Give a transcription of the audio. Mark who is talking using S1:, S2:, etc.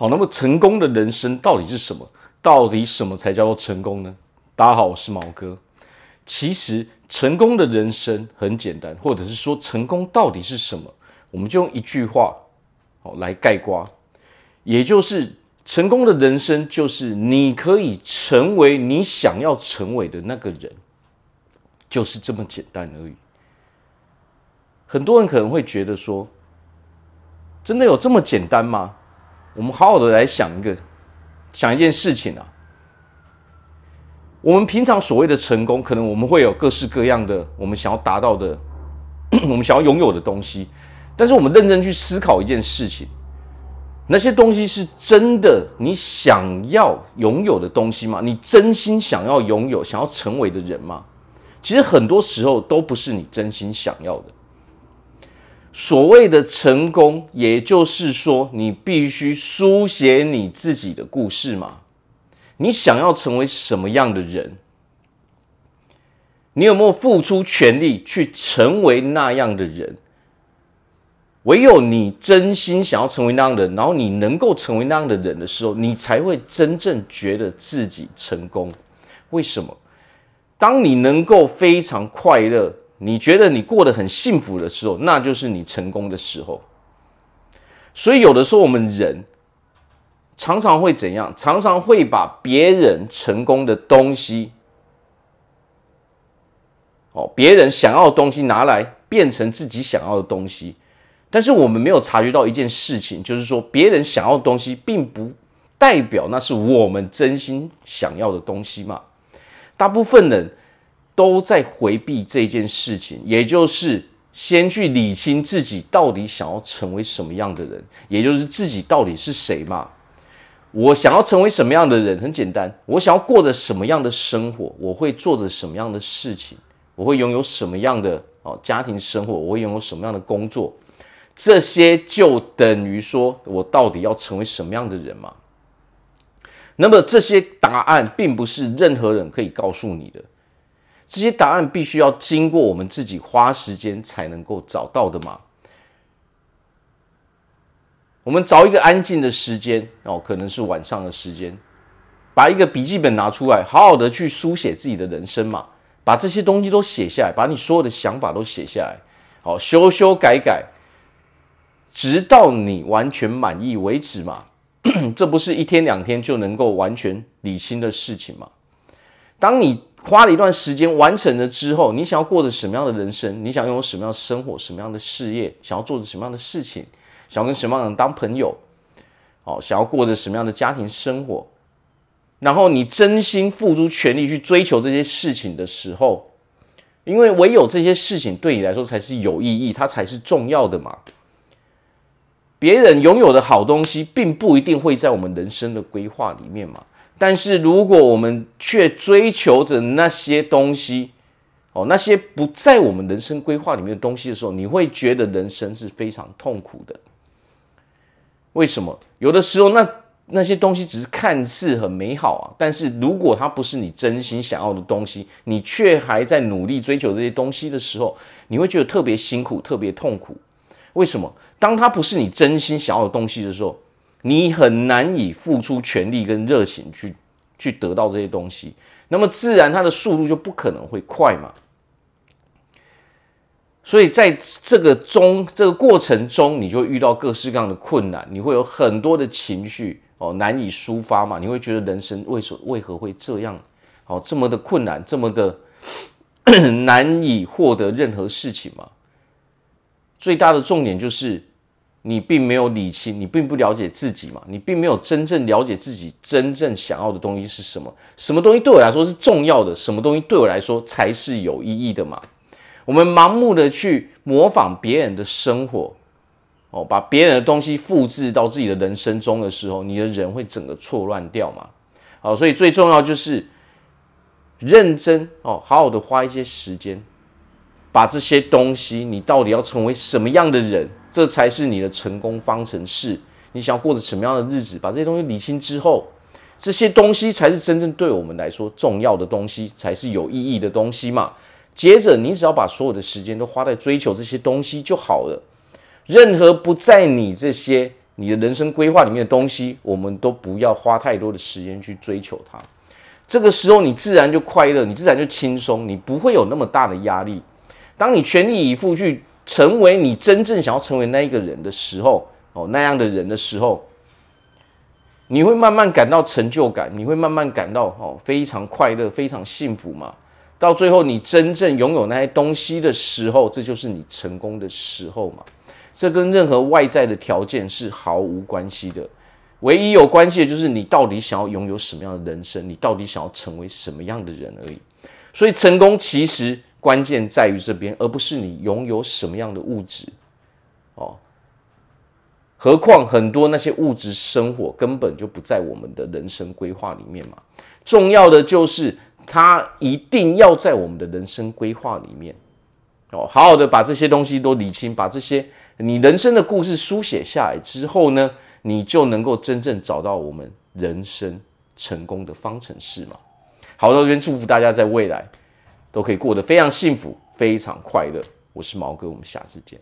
S1: 好，那么成功的人生到底是什么？到底什么才叫做成功呢？大家好，我是毛哥。其实成功的人生很简单，或者是说成功到底是什么？我们就用一句话好来概括，也就是成功的人生就是你可以成为你想要成为的那个人，就是这么简单而已。很多人可能会觉得说，真的有这么简单吗？我们好好的来想一个，想一件事情啊。我们平常所谓的成功，可能我们会有各式各样的我们想要达到的，我们想要拥有的东西。但是我们认真去思考一件事情，那些东西是真的你想要拥有的东西吗？你真心想要拥有、想要成为的人吗？其实很多时候都不是你真心想要的。所谓的成功，也就是说，你必须书写你自己的故事嘛。你想要成为什么样的人？你有没有付出全力去成为那样的人？唯有你真心想要成为那样的人，然后你能够成为那样的人的时候，你才会真正觉得自己成功。为什么？当你能够非常快乐。你觉得你过得很幸福的时候，那就是你成功的时候。所以有的时候我们人常常会怎样？常常会把别人成功的东西，哦，别人想要的东西拿来变成自己想要的东西。但是我们没有察觉到一件事情，就是说别人想要的东西，并不代表那是我们真心想要的东西嘛。大部分人。都在回避这件事情，也就是先去理清自己到底想要成为什么样的人，也就是自己到底是谁嘛。我想要成为什么样的人？很简单，我想要过着什么样的生活？我会做着什么样的事情？我会拥有什么样的哦家庭生活？我会拥有什么样的工作？这些就等于说我到底要成为什么样的人嘛？那么这些答案并不是任何人可以告诉你的。这些答案必须要经过我们自己花时间才能够找到的嘛？我们找一个安静的时间哦，可能是晚上的时间，把一个笔记本拿出来，好好的去书写自己的人生嘛，把这些东西都写下来，把你所有的想法都写下来，好，修修改改，直到你完全满意为止嘛。这不是一天两天就能够完全理清的事情嘛？当你花了一段时间完成了之后，你想要过着什么样的人生？你想拥有什么样的生活？什么样的事业？想要做着什么样的事情？想要跟什么样的人当朋友？哦，想要过着什么样的家庭生活？然后你真心付出全力去追求这些事情的时候，因为唯有这些事情对你来说才是有意义，它才是重要的嘛。别人拥有的好东西，并不一定会在我们人生的规划里面嘛。但是，如果我们却追求着那些东西，哦，那些不在我们人生规划里面的东西的时候，你会觉得人生是非常痛苦的。为什么？有的时候，那那些东西只是看似很美好啊，但是如果它不是你真心想要的东西，你却还在努力追求这些东西的时候，你会觉得特别辛苦、特别痛苦。为什么？当它不是你真心想要的东西的时候，你很难以付出全力跟热情去去得到这些东西，那么自然它的速度就不可能会快嘛。所以在这个中这个过程中，你就遇到各式各样的困难，你会有很多的情绪哦，难以抒发嘛。你会觉得人生为什为何会这样？哦，这么的困难，这么的 难以获得任何事情嘛。最大的重点就是。你并没有理清，你并不了解自己嘛，你并没有真正了解自己真正想要的东西是什么，什么东西对我来说是重要的，什么东西对我来说才是有意义的嘛。我们盲目的去模仿别人的生活，哦，把别人的东西复制到自己的人生中的时候，你的人会整个错乱掉嘛。好，所以最重要就是认真哦，好好的花一些时间，把这些东西，你到底要成为什么样的人？这才是你的成功方程式。你想要过着什么样的日子？把这些东西理清之后，这些东西才是真正对我们来说重要的东西，才是有意义的东西嘛。接着，你只要把所有的时间都花在追求这些东西就好了。任何不在你这些你的人生规划里面的东西，我们都不要花太多的时间去追求它。这个时候，你自然就快乐，你自然就轻松，你不会有那么大的压力。当你全力以赴去成为你真正想要成为那一个人的时候，哦，那样的人的时候，你会慢慢感到成就感，你会慢慢感到哦非常快乐、非常幸福嘛。到最后，你真正拥有那些东西的时候，这就是你成功的时候嘛。这跟任何外在的条件是毫无关系的，唯一有关系的就是你到底想要拥有什么样的人生，你到底想要成为什么样的人而已。所以，成功其实关键在于这边，而不是你拥有什么样的物质哦。何况很多那些物质生活根本就不在我们的人生规划里面嘛。重要的就是它一定要在我们的人生规划里面哦，好好的把这些东西都理清，把这些你人生的故事书写下来之后呢，你就能够真正找到我们人生成功的方程式嘛。好的，这边祝福大家在未来都可以过得非常幸福、非常快乐。我是毛哥，我们下次见。